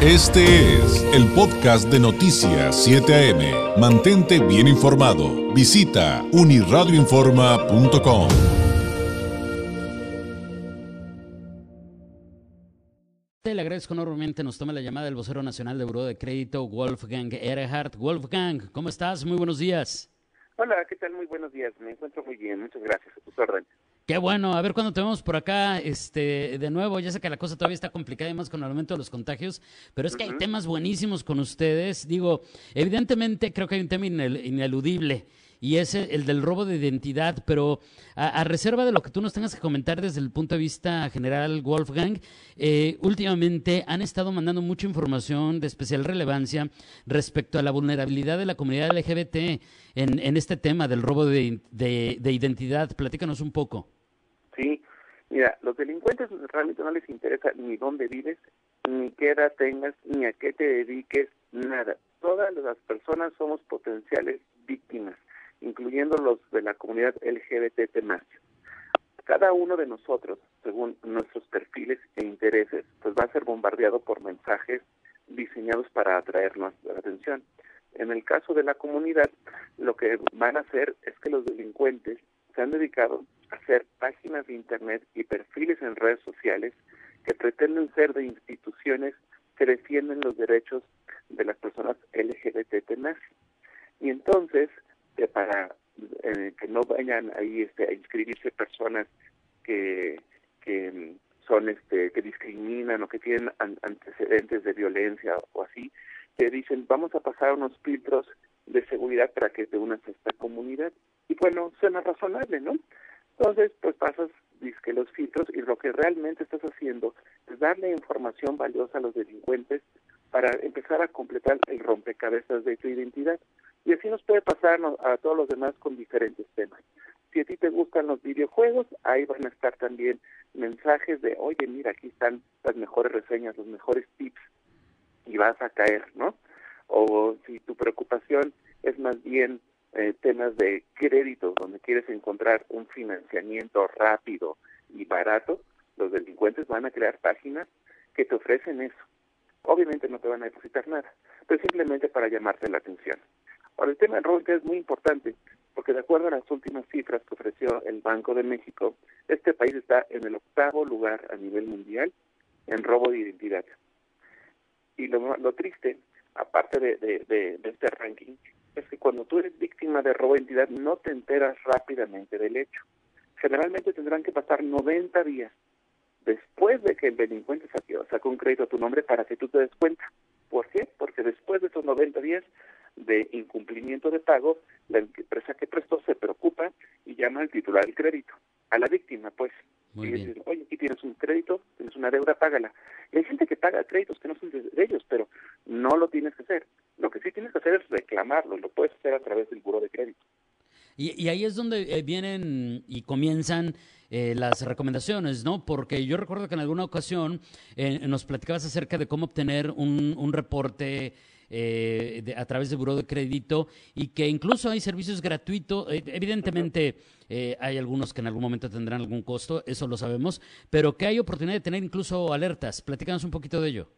Este es el podcast de Noticias 7 AM. Mantente bien informado. Visita uniradioinforma.com. Le agradezco enormemente, nos toma la llamada del vocero nacional de Buró de Crédito, Wolfgang Erhardt. Wolfgang, ¿cómo estás? Muy buenos días. Hola, ¿qué tal? Muy buenos días. Me encuentro muy bien. Muchas gracias. A tus órdenes. Qué bueno, a ver cuándo te vemos por acá, este, de nuevo, ya sé que la cosa todavía está complicada y más con el aumento de los contagios, pero es que hay temas buenísimos con ustedes. Digo, evidentemente creo que hay un tema ineludible y es el del robo de identidad, pero a, reserva de lo que tú nos tengas que comentar desde el punto de vista general, Wolfgang, eh, últimamente han estado mandando mucha información de especial relevancia respecto a la vulnerabilidad de la comunidad LGBT en, en este tema del robo de, de identidad. Platícanos un poco. Sí, mira, los delincuentes realmente no les interesa ni dónde vives, ni qué edad tengas, ni a qué te dediques, nada. Todas las personas somos potenciales víctimas, incluyendo los de la comunidad LGBT más. Cada uno de nosotros, según nuestros perfiles e intereses, pues va a ser bombardeado por mensajes diseñados para atraernos la atención. En el caso de la comunidad, lo que van a hacer es que los delincuentes se han dedicado páginas de Internet y perfiles en redes sociales que pretenden ser de instituciones que defienden los derechos de las personas LGBT Y entonces, para eh, que no vayan ahí este, a inscribirse personas que, que son este que discriminan o que tienen antecedentes de violencia o así, te dicen vamos a pasar unos filtros de seguridad para que te unas a esta comunidad. Y bueno, suena razonable, ¿no? Entonces, pues pasas que los filtros y lo que realmente estás haciendo es darle información valiosa a los delincuentes para empezar a completar el rompecabezas de tu identidad. Y así nos puede pasar a todos los demás con diferentes temas. Si a ti te gustan los videojuegos, ahí van a estar también mensajes de, oye, mira, aquí están las mejores reseñas, los mejores tips, y vas a caer, ¿no? O si tu preocupación es más bien eh, temas de crédito, quieres encontrar un financiamiento rápido y barato, los delincuentes van a crear páginas que te ofrecen eso. Obviamente no te van a depositar nada, pero simplemente para llamarte la atención. Ahora, el tema del robo es muy importante, porque de acuerdo a las últimas cifras que ofreció el Banco de México, este país está en el octavo lugar a nivel mundial en robo de identidad. Y lo, lo triste, aparte de, este ranking, cuando tú eres víctima de robo de identidad no te enteras rápidamente del hecho. Generalmente tendrán que pasar 90 días después de que el delincuente sacó, un crédito a tu nombre para que tú te des cuenta. ¿Por qué? Porque después de esos 90 días de incumplimiento de pago, la empresa que prestó se preocupa y llama al titular del crédito, a la víctima, pues. y dice, oye, aquí tienes un crédito, tienes una deuda, págala. Y hay gente que paga créditos que no son de ellos, pero no lo tienes que hacer. Lo que sí tienes que hacer es reclamarlo, lo puedes hacer a través del buro de crédito. Y, ahí es donde eh, vienen y comienzan eh, las recomendaciones, ¿no? Porque yo recuerdo que en alguna ocasión eh, nos platicabas acerca de cómo obtener un, reporte a través del buro de crédito y que incluso hay servicios gratuitos. evidentemente hay algunos que en algún momento tendrán algún costo, eso lo sabemos, pero que hay oportunidad de tener incluso alertas. Platícanos un poquito de ello.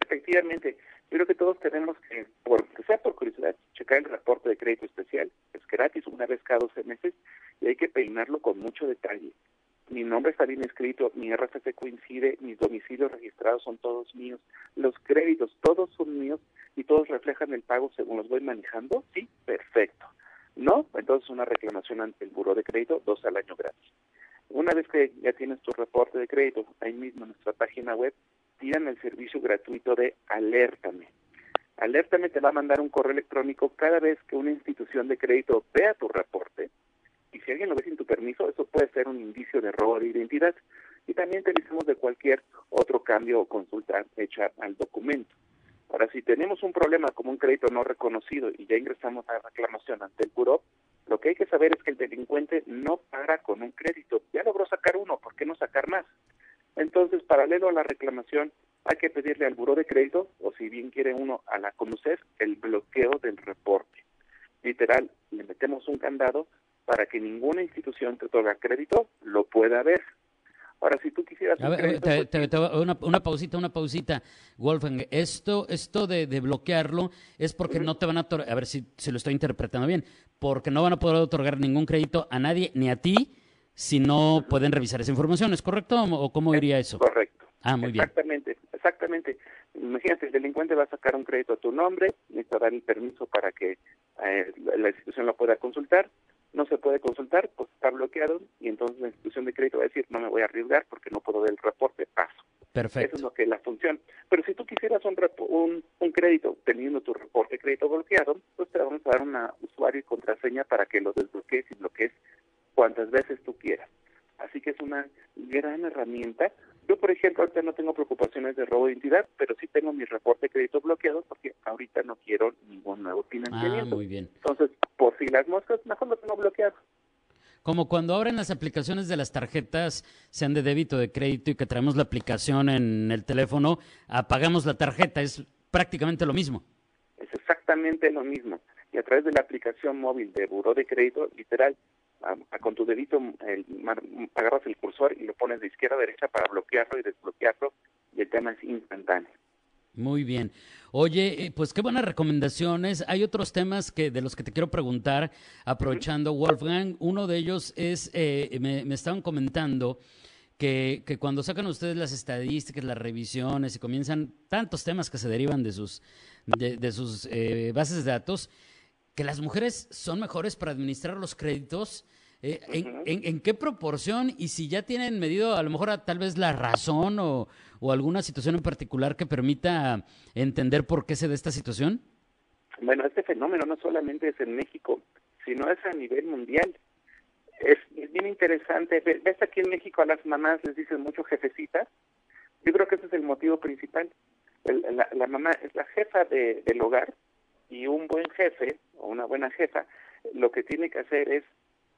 Efectivamente. Yo creo que todos tenemos que, por, que sea por curiosidad, checar el reporte de crédito especial. Es gratis una vez cada 12 meses y hay que peinarlo con mucho detalle. Mi nombre está bien escrito, mi RFC coincide, mis domicilios registrados son todos míos, los créditos todos son míos y todos reflejan el pago según los voy manejando. Sí, perfecto. No, entonces una reclamación ante el buro de crédito, dos al año gratis. Una vez que ya tienes tu reporte de crédito, ahí mismo en nuestra página web, tiran el servicio gratuito de Alértame. Alértame te va a mandar un correo electrónico cada vez que una institución de crédito vea tu reporte y si alguien lo ve sin tu permiso, eso puede ser un indicio de robo de identidad. Y también te avisamos de cualquier otro cambio o consulta hecha al documento. Ahora, si tenemos un problema como un crédito no reconocido y ya ingresamos a reclamación ante el buró, lo que hay que saber es que el delincuente no para con un crédito. Ya logró sacar uno, ¿por qué no sacar más? Entonces, paralelo a la reclamación, hay que pedirle al buro de crédito, o si bien quiere uno a la conocer, el bloqueo del reporte. Literal, le metemos un candado para que ninguna institución que otorga crédito lo pueda ver. Ahora, si tú quisieras... A ver, pues una, una, pausita, una pausita, Wolfgang. Esto, esto de, bloquearlo es porque no te van a... A ver si, si lo estoy interpretando bien. Porque no van a poder otorgar ningún crédito a nadie, ni a ti, si no pueden revisar esa información. ¿Es correcto o cómo diría eso? Correcto. Ah, muy bien. Exactamente, exactamente. Imagínate, el delincuente va a sacar un crédito a tu nombre, necesita dar el permiso para que eh, la institución lo pueda consultar no se puede consultar, pues está bloqueado y entonces la institución de crédito va a decir no me voy a arriesgar porque no puedo ver el reporte, paso. Perfecto. Eso es lo que es la función. Pero si tú quisieras un, un, un, crédito teniendo tu reporte de crédito bloqueado, pues te vamos a dar una usuario y contraseña para que lo desbloquees y bloquees cuantas veces tú quieras. Así que es una gran herramienta yo, por ejemplo, ahorita no tengo preocupaciones de robo de identidad, pero sí tengo mi reporte de crédito bloqueado porque ahorita no quiero ningún nuevo financiamiento. Ah, muy bien. Entonces, por si las moscas, mejor lo tengo bloqueado. Como cuando ahora en las aplicaciones de las tarjetas, sean de débito, de crédito, y que traemos la aplicación en el teléfono, apagamos la tarjeta, es prácticamente lo mismo. Es exactamente lo mismo. Y a través de la aplicación móvil de Buró de Crédito, literal, con tu dedito el, agarras el cursor y lo pones de izquierda a derecha para bloquearlo y desbloquearlo y el tema es instantáneo. Muy bien. Oye, eh, pues qué buenas recomendaciones. Hay otros temas que de los que te quiero preguntar, aprovechando Wolfgang. Uno de ellos es, eh, me, estaban comentando que, que, cuando sacan ustedes las estadísticas, las revisiones y comienzan tantos temas que se derivan de sus, de, sus eh, bases de datos, que las mujeres son mejores para administrar los créditos. Eh, en, qué proporción? Y si ya tienen medido a lo mejor tal vez la razón o, alguna situación en particular que permita entender por qué se da esta situación. Bueno, este fenómeno no solamente es en México, sino es a nivel mundial. Es, bien interesante. ¿Ves aquí en México a las mamás les dicen mucho jefecita? Yo creo que ese es el motivo principal. la, mamá es la jefa del hogar y un buen jefe o una buena jefa lo que tiene que hacer es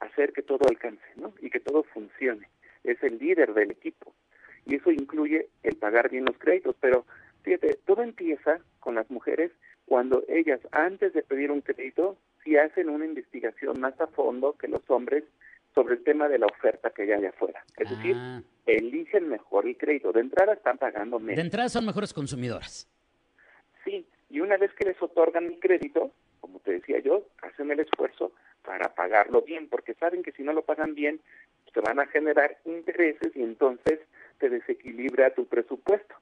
hacer que todo alcance, ¿no? Y que todo funcione. Es el líder del equipo. Y eso incluye el pagar bien los créditos. Pero fíjate, todo empieza con las mujeres cuando ellas, antes de pedir un crédito, si hacen una investigación más a fondo que los hombres sobre el tema de la oferta que hay allá afuera. Es decir, ah. eligen mejor el crédito. De entrada están pagando menos. De entrada son mejores consumidoras. Y una vez que les otorgan el crédito, como te decía yo, hacen el esfuerzo para pagarlo bien, porque saben que si no lo pagan bien, se van a generar intereses y entonces te desequilibra tu presupuesto.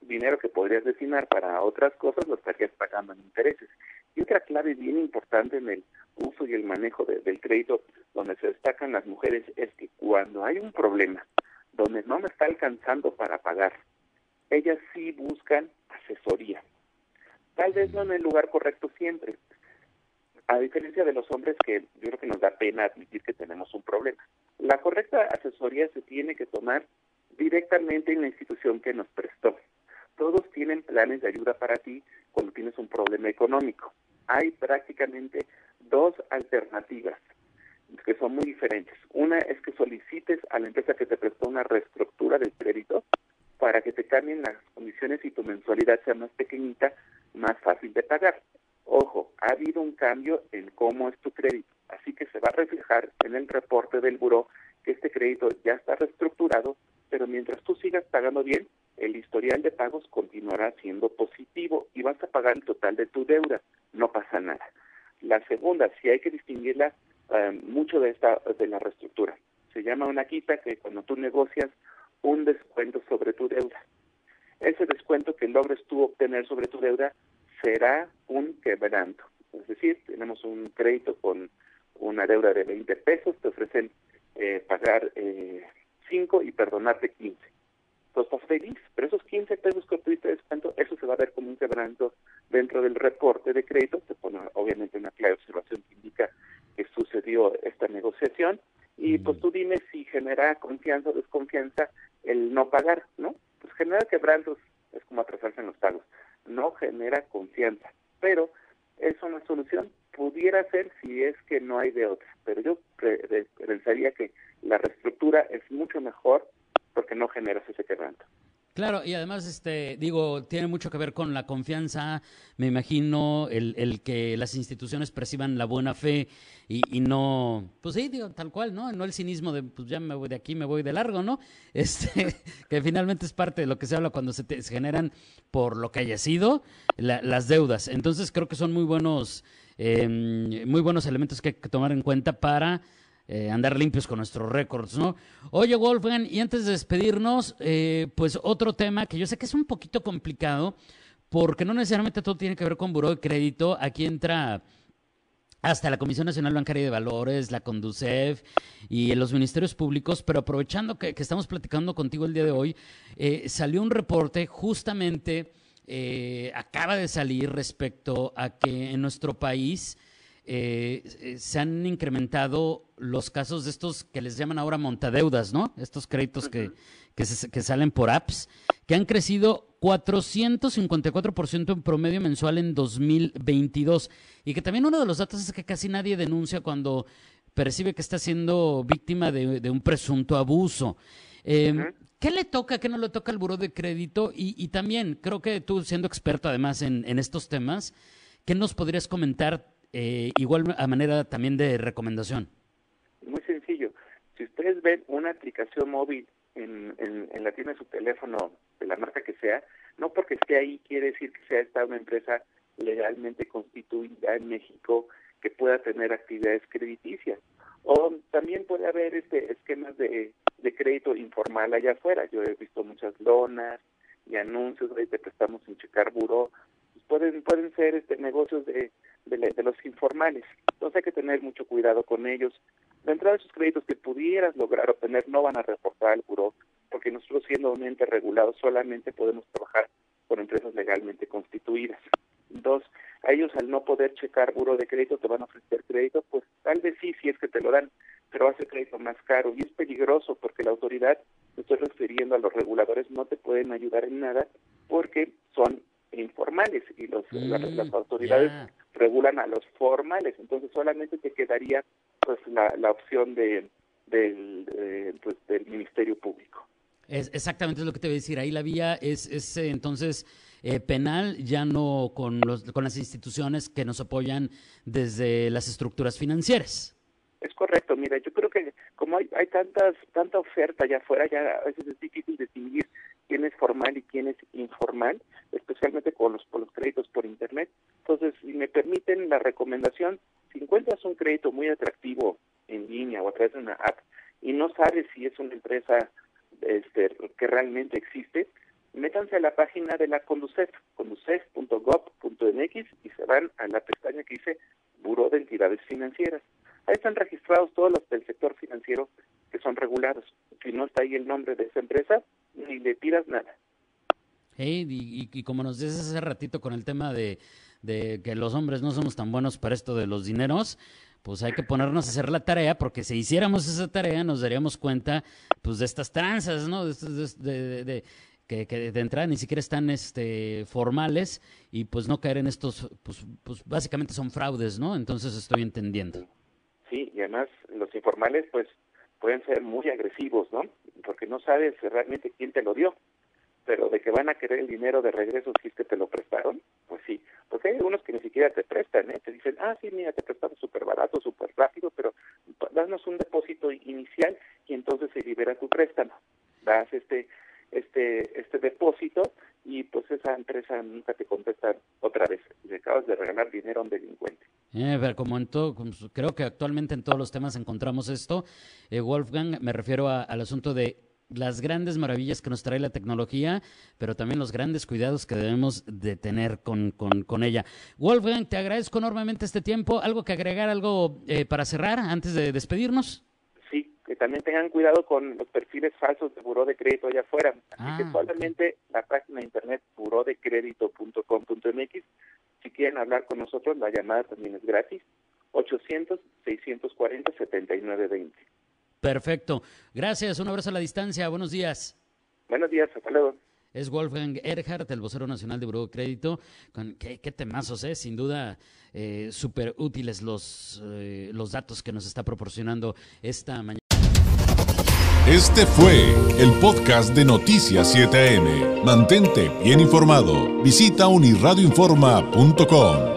Dinero que podrías destinar para otras cosas lo estarías pagando en intereses. Y otra clave bien importante en el uso y el manejo del crédito, donde se destacan las mujeres, es que cuando hay un problema donde no me está alcanzando para pagar, ellas sí buscan asesoría tal vez no en el lugar correcto siempre. A diferencia de los hombres que yo creo que nos da pena admitir que tenemos un problema. La correcta asesoría se tiene que tomar directamente en la institución que nos prestó. Todos tienen planes de ayuda para ti cuando tienes un problema económico. Hay prácticamente dos alternativas que son muy diferentes. Una es que solicites a la empresa que te prestó una reestructura del crédito para que te cambien las condiciones y tu mensualidad sea más pequeñita más fácil de pagar. Ojo, ha habido un cambio en cómo es tu crédito, así que se va a reflejar en el reporte del buró que este crédito ya está reestructurado, pero mientras tú sigas pagando bien, el historial de pagos continuará siendo positivo y vas a pagar el total de tu deuda, no pasa nada. La segunda, si hay que distinguirla eh, mucho de esta de la reestructura. Se llama una quita que cuando tú negocias un descuento sobre tu deuda ese descuento que logres tú obtener sobre tu deuda será un quebranto. Es decir, tenemos un crédito con una deuda de 20 pesos, te ofrecen eh, pagar eh, 5 y perdonarte 15. Entonces estás feliz, pero esos 15 pesos que obtuviste de descuento, eso se va a ver como un quebranto dentro del reporte de crédito, te pone obviamente una clara observación que indica que sucedió esta negociación, y pues tú dime si genera confianza o desconfianza el no pagar, ¿no? Pues genera quebrantos, es como atrasarse en los pagos, no genera confianza, pero es una solución, pudiera ser si es que no hay de otra, pero yo pensaría que la reestructura es mucho mejor porque no generas ese quebranto. Claro, y además, este, digo, tiene mucho que ver con la confianza, me imagino, el, el que las instituciones perciban la buena fe y, y, no, pues sí, digo, tal cual, ¿no? No el cinismo de, pues ya me voy de aquí, me voy de largo, ¿no? Este, que finalmente es parte de lo que se habla cuando se, te, generan, por lo que haya sido, la, las deudas. Entonces creo que son muy buenos, eh, muy buenos elementos que hay que tomar en cuenta para eh, andar limpios con nuestros récords, ¿no? Oye, Wolfgang, y antes de despedirnos, eh, pues otro tema que yo sé que es un poquito complicado, porque no necesariamente todo tiene que ver con buró de crédito. Aquí entra hasta la Comisión Nacional Bancaria de Valores, la Conducef y los ministerios públicos, pero aprovechando que, estamos platicando contigo el día de hoy, eh, salió un reporte justamente, eh, acaba de salir respecto a que en nuestro país eh, se han incrementado los casos de estos que les llaman ahora montadeudas, ¿no? Estos créditos que, que, se, que salen por apps, que han crecido 454% en promedio mensual en 2022. Y que también uno de los datos es que casi nadie denuncia cuando percibe que está siendo víctima de, de un presunto abuso. Eh, uh -huh. ¿Qué le toca, qué no le toca al buró de crédito? Y, y también, creo que tú siendo experto además en, en estos temas, ¿qué nos podrías comentar eh, igual a manera también de recomendación? Ustedes ven una aplicación móvil en, la tienda de su teléfono, de la marca que sea, no porque esté ahí quiere decir que sea esta una empresa legalmente constituida en México que pueda tener actividades crediticias. O también puede haber este esquemas de, de crédito informal allá afuera. Yo he visto muchas lonas y anuncios de te prestamos sin checar buró. Pues pueden, pueden ser este negocios de, de, los informales. Entonces hay que tener mucho cuidado con ellos. De entrada, esos créditos que pudieras lograr obtener no van a reportar al buró, porque nosotros siendo un ente regulado solamente podemos trabajar con empresas legalmente constituidas. Dos, a ellos al no poder checar buro de crédito te van a ofrecer crédito, pues tal vez sí, si es que te lo dan, pero ser crédito más caro y es peligroso porque la autoridad, me estoy refiriendo a los reguladores, no te pueden ayudar en nada porque son informales y los, mm, las, las, autoridades yeah. regulan a los formales, entonces solamente te quedaría pues la, la opción de, del, de, pues, del Ministerio Público. Es exactamente lo que te voy a decir. Ahí la vía es, es eh, entonces eh, penal, ya no con, los, con las instituciones que nos apoyan desde las estructuras financieras. Es correcto. Mira, yo creo que como hay, hay tantas tanta oferta allá afuera, ya a veces es difícil distinguir quién es formal y quién es informal, especialmente con los, con los créditos por Internet. Entonces, si me permiten la recomendación, encuentras un crédito muy atractivo en línea o a través de una app y no sabes si es una empresa este, que realmente existe, métanse a la página de la Conducef, conducef.gov.mx y se van a la pestaña que dice Buró de Entidades Financieras. Ahí están registrados todos los del sector financiero que son regulados. Si no está ahí el nombre de esa empresa, ni le pidas nada. Hey, y, y, como nos dices hace ratito con el tema de, de que los hombres no somos tan buenos para esto de los dineros, pues hay que ponernos a hacer la tarea, porque si hiciéramos esa tarea nos daríamos cuenta pues de estas tranzas, ¿no? De, de, de, que, que, de entrada ni siquiera están este, formales y pues no caer en estos, pues, pues básicamente son fraudes, ¿no? Entonces estoy entendiendo. Sí, y además los informales pues pueden ser muy agresivos, ¿no? Porque no sabes realmente quién te lo dio pero de que van a querer el dinero de regreso si es que te lo prestaron, pues sí, porque hay algunos que ni siquiera te prestan, ¿eh? te dicen, ah, sí, mira, te prestamos súper barato, súper rápido, pero danos un depósito inicial y entonces se libera tu préstamo, das este este este depósito y pues esa empresa nunca te contesta otra vez, le acabas de regalar dinero a un delincuente. Eh, pero como en todo, creo que actualmente en todos los temas encontramos esto, eh, Wolfgang, me refiero al asunto de las grandes maravillas que nos trae la tecnología, pero también los grandes cuidados que debemos de tener con, con, con ella. Wolfgang, te agradezco enormemente este tiempo. ¿Algo que agregar, algo eh, para cerrar antes de despedirnos? Sí, que también tengan cuidado con los perfiles falsos de buró de crédito allá afuera. Así ah, que solamente la página de internet burodecredito.com.mx. Si quieren hablar con nosotros, la llamada también es gratis. 800-640-7920. Perfecto. Gracias. Un abrazo a la distancia. Buenos días. Buenos días. Hasta luego. Es Wolfgang Erhardt, el vocero nacional de Buró de Crédito. Con, qué, qué, temazos, ¿eh? Sin duda, eh, súper útiles los, eh, los datos que nos está proporcionando esta mañana. Este fue el podcast de Noticias 7am. Mantente bien informado. Visita unirradioinforma.com.